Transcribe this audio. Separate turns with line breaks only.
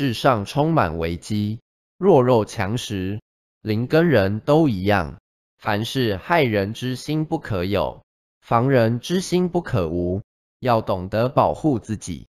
世上充满危机，弱肉强食，灵跟人都一样，凡事害人之心不可有，防人之心不可无，要懂得保护自己。